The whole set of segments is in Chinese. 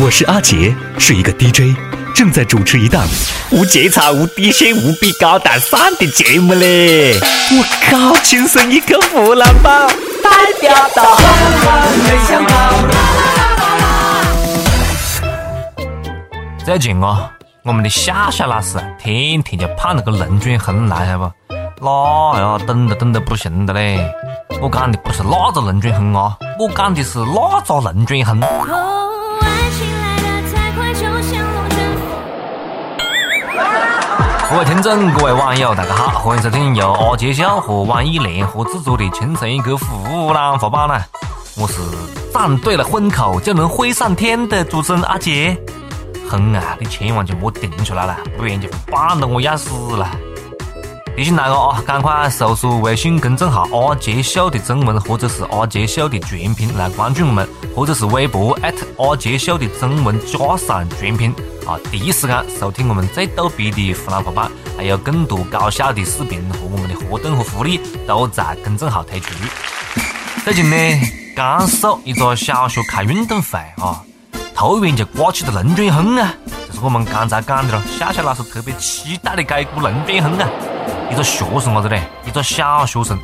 我是阿杰，是一个 DJ，正在主持一档无节操、无底线、无比高大上的节目嘞！我靠，亲生一个湖南宝，代表到没想到。最近啊，我们的夏夏老师天天就盼那个龙卷风来，晓得不？那呀，等都等得不行的嘞！我讲的不是那个龙卷风啊，我讲的是那个龙卷风。各位听众，各位网友，大家好，欢迎收听由阿杰笑和网易联合制作的《清晨一个湖南话版》呢。我是站对了风口就能飞上天的主持人阿杰。哼啊，你千万就莫顶出来了，不然就绊得我要死了。提醒大家啊，赶快搜索微信公众号“阿杰秀”的中文或者是“阿杰秀”的全拼来关注我们，或者是微博阿杰秀的中文加上全拼。啊！第一时间收听我们最逗逼的湖南话版，还有更多搞笑的视频和我们的活动和福利都在公众号推出。最近呢，甘肃一个小学开运动会啊，突然就刮起了龙卷风啊！就是我们刚才讲的了，笑笑老师特别期待的这股龙卷风啊！一个学生伢子嘞，一个小学生，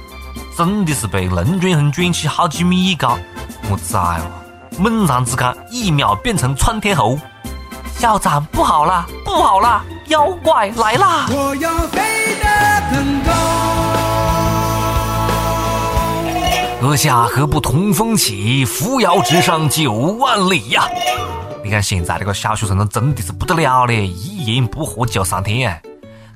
真的是被龙卷风卷起好几米高，我崽哦！猛然之间，一秒变成窜天猴。校长，不好啦，不好啦，妖怪来啦！我要飞得更高。阁下何不同风起，扶摇直上九万里呀？你看现在这个小学生，真的是不得了嘞，一言不合就上天，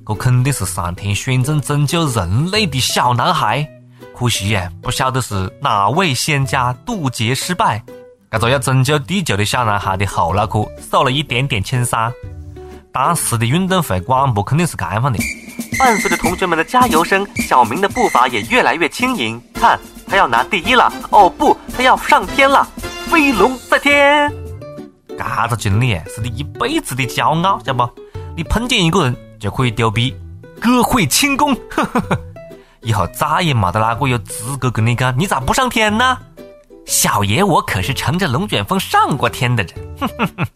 这肯定是上天选中拯救人类的小男孩。可惜呀，不晓得是哪位仙家渡劫失败。这个要拯救地球的小男孩的后脑壳受了一点点轻伤。当时的运动会广播肯定是这样的：伴随着同学们的加油声，小明的步伐也越来越轻盈。看，他要拿第一了！哦不，他要上天了！飞龙在天！这个经历是你一辈子的骄傲，晓得不？你碰见一个人就可以丢逼，各会轻功，以后再也没得哪个有资格跟你讲，你咋不上天呢？小爷我可是乘着龙卷风上过天的人，哼哼哼，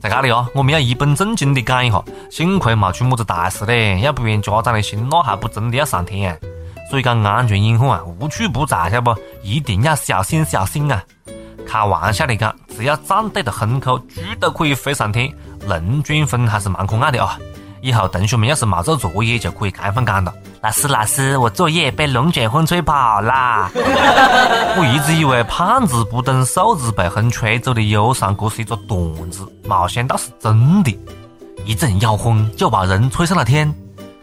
在这里哦，我们要一本正经的讲一下，幸亏没出么子大事嘞，要不然家长的心那还不真的要上天。所以讲安全隐患啊，无处不在，晓得不？一定要小心小心啊！开玩笑的讲，只要站对了风口，猪都可以飞上天。龙卷风还是蛮可爱的啊！以后同学们要是没做作业，就可以开放讲了。老师，老师，我作业被龙卷风吹跑啦！我一直以为胖子不等瘦子被风吹走的忧伤，这是一个段子，没想到是真的。一阵妖风就把人吹上了天。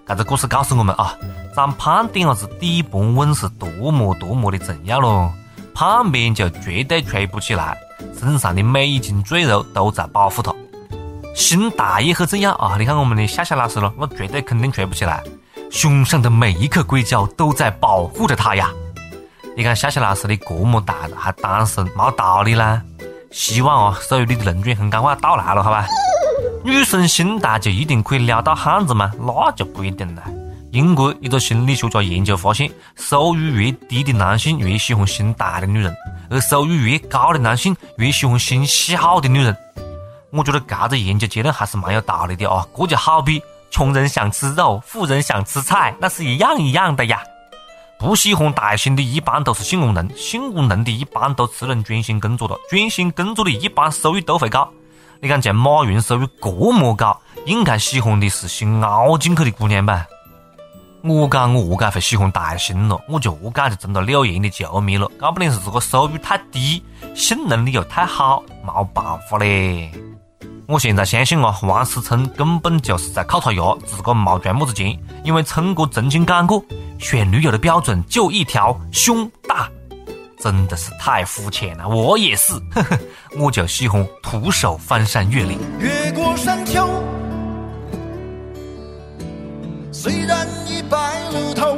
这个故事告诉我们啊，长胖点子，底盘稳是多么多么的重要咯。胖面就绝对吹不起来，身上的每一斤赘肉都在保护它。心大也很重要啊！你看我们的夏夏老师咯，我绝对肯定吹不起来。胸上的每一颗硅胶都在保护着他呀！你看夏夏老师的这么大了还单身，没道理啦！希望哦，属于你的龙卷风赶快到来了，好吧？女生心大就一定可以撩到汉子吗？那就不一定了。英国一个心理学家研究发现，收入越低的男性越喜欢心大的女人，而收入越高的男性越喜欢心小的女人。我觉得这个研究结论还是蛮有道理的啊！这就好比。穷人想吃肉，富人想吃菜，那是一样一样的呀。不喜欢大型的，一般都是性工人；性工人的一般都只能专心工作了；专心工作的一般收入都会高。你看，像马云收入这么高，应该喜欢的是新凹进去的姑娘吧？我讲我何解会喜欢大型了？我就何解就成了柳岩的球迷了？搞不定是这个收入太低，性能力又太好，没办法嘞。我现在相信啊，王思聪根本就是在靠他牙，自个没赚么子钱。因为聪哥曾经讲过，选女友的标准就一条，胸大。真的是太肤浅了，我也是，我就喜欢徒手翻山越岭。越过山丘，虽然已白了头。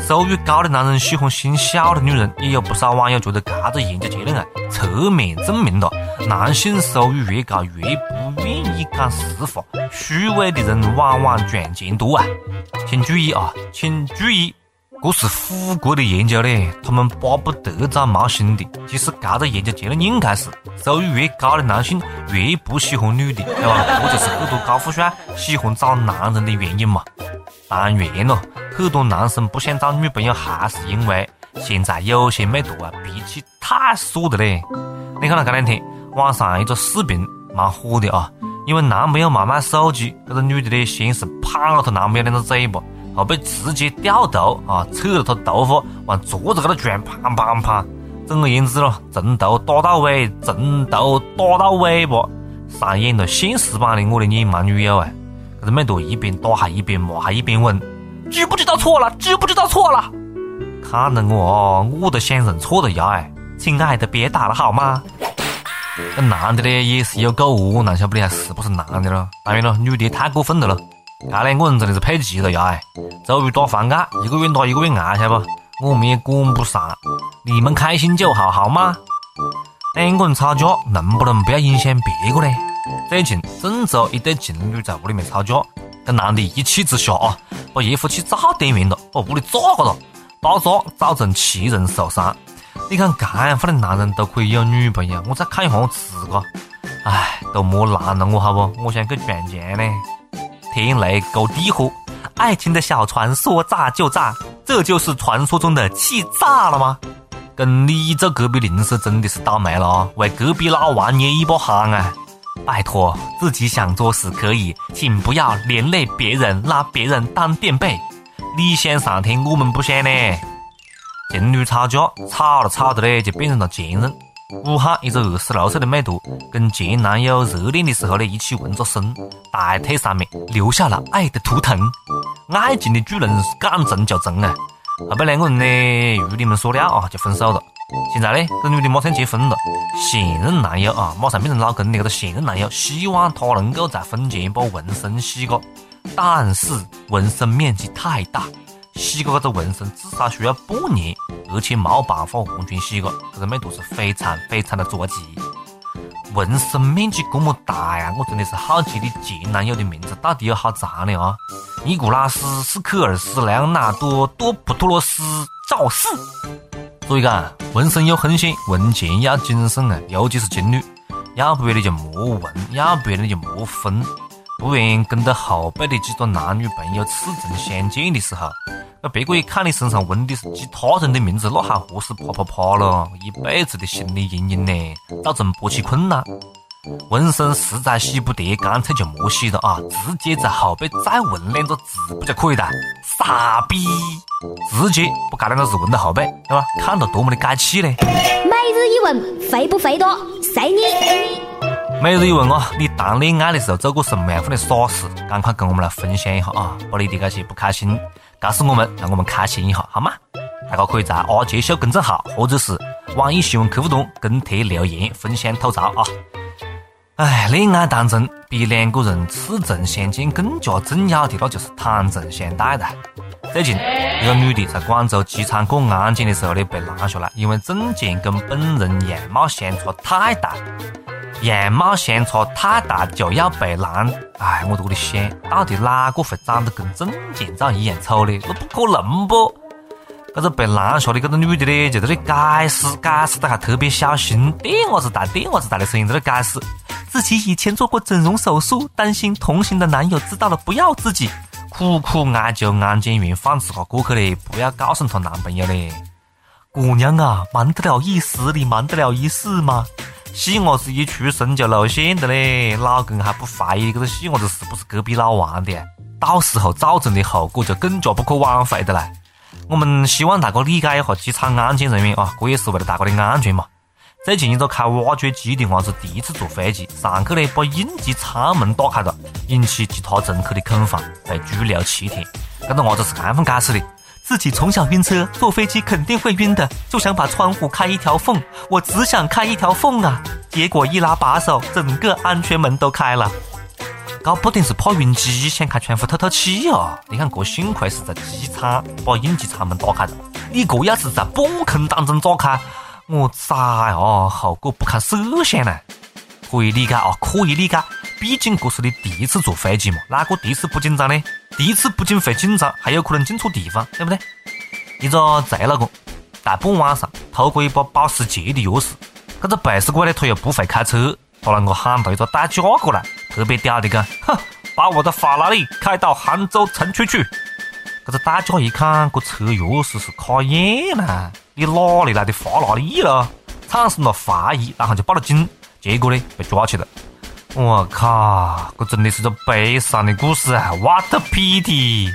收入高的男人喜欢心小的女人，也有不少网友觉得这个研究结论啊，侧面证明了男性收入越高越不愿意讲实话，虚伪的人往往赚钱多啊。请注意啊，请注意，这是虎国的研究嘞，他们巴不得找毛新的。其实，这个研究结论应该是，收入越高的男性越不喜欢女的，对吧？这就是很多高富帅喜欢找男人的原因嘛。当然咯，很多男生不想找女朋友，还是因为现在有些美图啊，脾气太傻的嘞。你看到这两天网上一个视频蛮火的啊，因为男朋友没买手机，这个女的呢，先是拍了她男朋友两个嘴巴。后背直接掉头啊，扯了他头发往桌子高头撞，砰砰砰！总而言之咯，从头打到尾，从头打到尾巴，上演了现实版的《我的野蛮女友》啊！这个美图一边打还一边骂，还一边问：知不知道错了？知不知道错了？看得我哦，我都想认错了呀！哎，亲爱的，别打了好吗？这男的呢也是有够窝囊，晓不得是不是男的咯？当然了，女的太过分了咯。这两个人真的是配齐了呀！周瑜打黄盖，一个月打一个月挨，晓得不？我们也管不上，你们开心就好，好吗？两个人吵架，能不能不要影响别个呢？最近郑州一对情侣在屋里面吵架，这男的一气之下啊，把热水器灶点燃了，把屋里炸了，爆炸造成七人受伤。你看这样的男人都可以有女朋友，我再看一下我自个，唉，都莫拦了我好不？我想去赚钱呢。天雷勾地火，爱情的小船说炸就炸，这就是传说中的气炸了吗？跟你这隔壁邻舍真的是倒霉了，为隔壁老王捏一把汗啊！拜托，自己想做事可以，请不要连累别人，拿别人当垫背。你想上天，我们不想呢。情侣吵架，吵着吵着嘞，就变成了前任。武汉一个二十六岁的美图，跟前男友热恋的时候呢，一起纹着身，大腿上面留下了爱的图腾。爱情的巨人敢冲就冲啊！后边两个人呢，如你们所料啊，就分手了。现在呢，这女的马上结婚了，现任男友啊，马上变成老公的这个现任男友，希望她能够在婚前把纹身洗个，但是纹身面积太大。洗个这个纹身至少需要半年，而且没办法完全洗个，这个美图是非常非常的着急。纹身面积这么大呀，我真的是好奇你前男友的名字到底有好长的啊？尼古拉斯·斯科尔斯·莱昂纳多·多普托罗斯·赵四。所以讲，纹身有风险，纹前要谨慎啊，尤其是情侣，要不然你就莫纹，要不然你就莫分，不然跟着后背的几个男女朋友赤诚相见的时候。那别个一看你身上纹的是其他人的名字，那还何是啪啪啪了？一辈子的心理阴影呢，造成勃起困难。纹身实在洗不得，干脆就莫洗了啊！直接在后背再纹两个字不就可以了？傻逼！直接把这两个字纹到后背，对吧？看着多么的解气嘞！每日一问，肥不肥多？随你。每日一问啊，你谈恋爱的时候做过什么样的傻事？赶快跟我们来分享一下啊！把你的这些不开心。告诉我们，让我们开心一下，好吗？大家可以在阿杰秀公众号或者是网易新闻客户端跟帖留言分享吐槽啊！哎，恋爱当中比两个人赤诚相见更加重要的，那就是坦诚相待的。最近，一个女的在广州机场过安检的时候呢，被拦下来，因为证件跟本人样貌相差太大。样貌相差太大就要被拦，哎，我在这里想，到底哪个会长得跟证件照一样丑呢？那不可能不？这个被拦下的这个女的呢，就在那解释，解释的还特别小心，电话子大，电话子大的声音在那解释，自己以前做过整容手术，担心同行的男友知道了不要自己，苦苦哀求安检员放自个过去嘞，不要告诉她男朋友嘞。姑娘啊，瞒得了一时，你瞒得了一世吗？细伢子一出生就露馅的嘞，老公还不怀疑这个细伢子是不是隔壁老王的，到时候造成的后果就更加不可挽回的了。我们希望大家理解一下机场安检人员啊，这也是为了大家的安全嘛。最近一个开挖掘机的娃子第一次坐飞机，上去呢把应急舱门打开了，引起其他乘客的恐慌，被拘留七天。这个娃子是这样解释的。自己从小晕车，坐飞机肯定会晕的，就想把窗户开一条缝。我只想开一条缝啊，结果一拉把手，整个安全门都开了。搞不定是怕晕机，想开窗户透透气哦。你看，这幸亏是在机场把应急舱门打开的，你这要是在半空当中炸开，我咋呀，后果不堪设想呢。可以理解啊，可以理解，毕竟这是你第一次坐飞机嘛，哪个第一次不紧张呢？第一次不仅会紧张，还有可能进错地方，对不对？一个贼老公大半晚上偷过一把保时捷的钥匙，这个背时鬼呢他又不会开车，他啷个喊到一个代驾过来，特别屌的讲，哼，把我的法拉利开到杭州城区去。这个代驾一看，这车钥匙是卡眼呐，你哪里来的法拉利了？产生了怀疑，然后就报了警，结果呢被抓起了。我靠，这真的是个悲伤的故事啊！What a pity！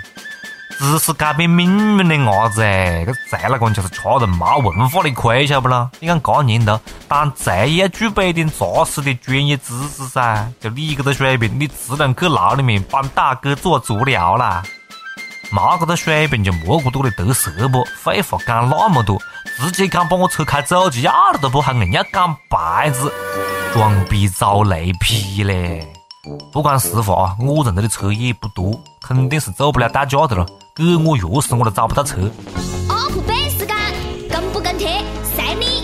知识改变命运的伢子哎，这贼老公就是吃人没文化的亏，晓不咯？你看这年头，当贼也要具备一点扎实的专业知识噻。就你这个水平，你只能去牢里面帮大哥做足疗啦。没这个水平就莫过多的得瑟不？废话讲那么多，直接敢把我车开走就要了都不，还硬要讲牌子，装逼遭雷劈嘞！不管实话啊，我认得的车也不多，肯定是走不了代驾的了。给我钥匙我都找不到车。UP 版时间，跟不跟贴，随你。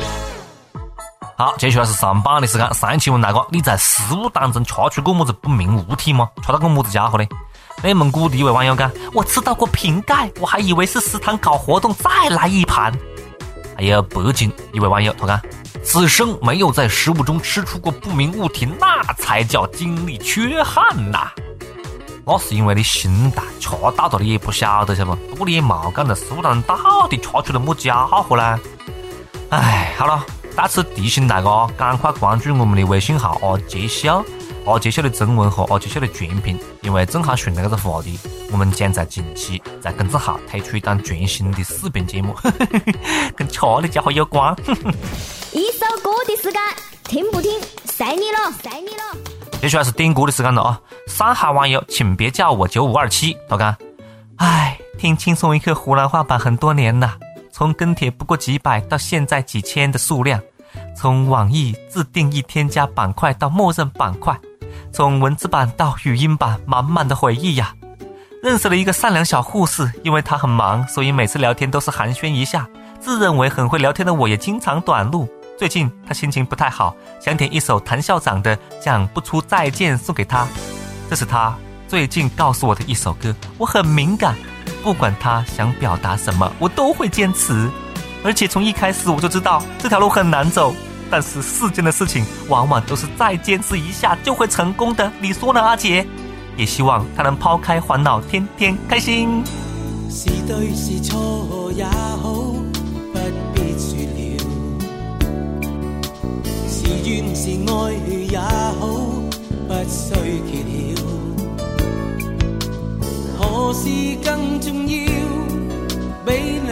好，接下来是上榜的时间。上一期问大哥，你在食物当中吃出过么子不明物体吗？吃到过么子家伙呢？内蒙古的一位网友讲：“我吃到过瓶盖，我还以为是食堂搞活动再来一盘。”还有北京一位网友他讲：“此生没有在食物中吃出过不明物体，那才叫精力缺憾呐！”那是因为你心大，吃到的你也不晓得，晓得不？不过你也冇讲在食物当中到底吃出了么家伙呢？哎，好了，在此提醒大家，赶快关注我们的微信号阿杰秀。阿杰秀的中文和阿杰秀的全拼，因为正好顺着这个话题，我们将在近期在公众号推出一档全新的视频节目，跟吃的家伙有关。一首歌的时间，听不听，随你了，随你了。接下来是点歌的时间了啊！上海网友，请别叫我九五二七，他讲，唉，听轻松一刻湖南话版很多年了，从跟帖不过几百到现在几千的数量，从网易自定义添加板块到默认板块。从文字版到语音版，满满的回忆呀！认识了一个善良小护士，因为她很忙，所以每次聊天都是寒暄一下。自认为很会聊天的我，也经常短路。最近她心情不太好，想点一首谭校长的《讲不出再见》送给她。这是她最近告诉我的一首歌，我很敏感，不管她想表达什么，我都会坚持。而且从一开始我就知道这条路很难走。但是世间的事情往往都是再坚持一下就会成功的，你说呢，阿杰？也希望他能抛开烦恼，天天开心。是对是错也好，不必说了；是怨是爱也好，不需揭晓。何事更重要？比两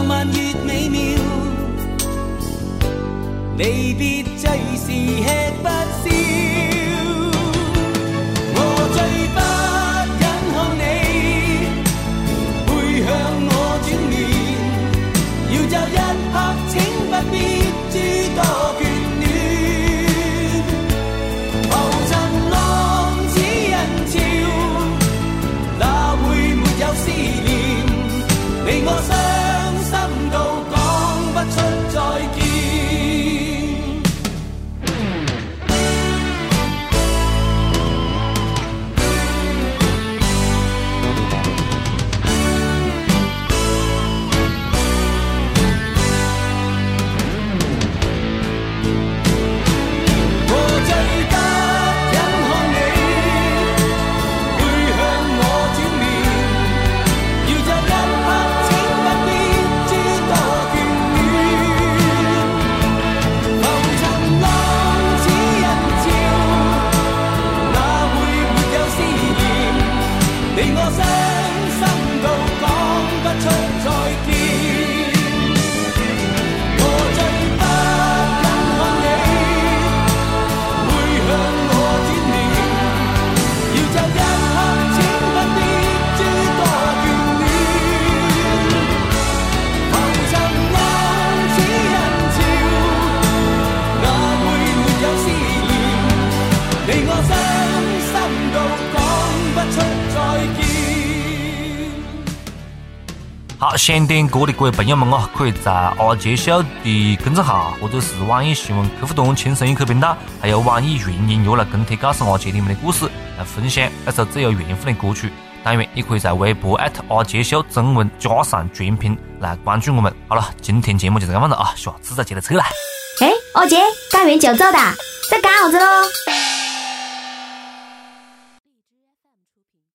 浪漫越美妙，离别最是吃不消。好，想点歌的各位朋友们哦，可以在阿杰秀的公众号或者是网易新闻客户端轻松一刻频道，还有网易云音乐来跟帖告诉阿杰你们的故事，来分享那首最有缘分的歌曲。当然，也可以在微博艾特阿杰秀中文加上全拼来关注我们。好了，今天节目就是这样子啊，下次再接着扯来。哎，阿杰，干完就走的，在干啥子喽？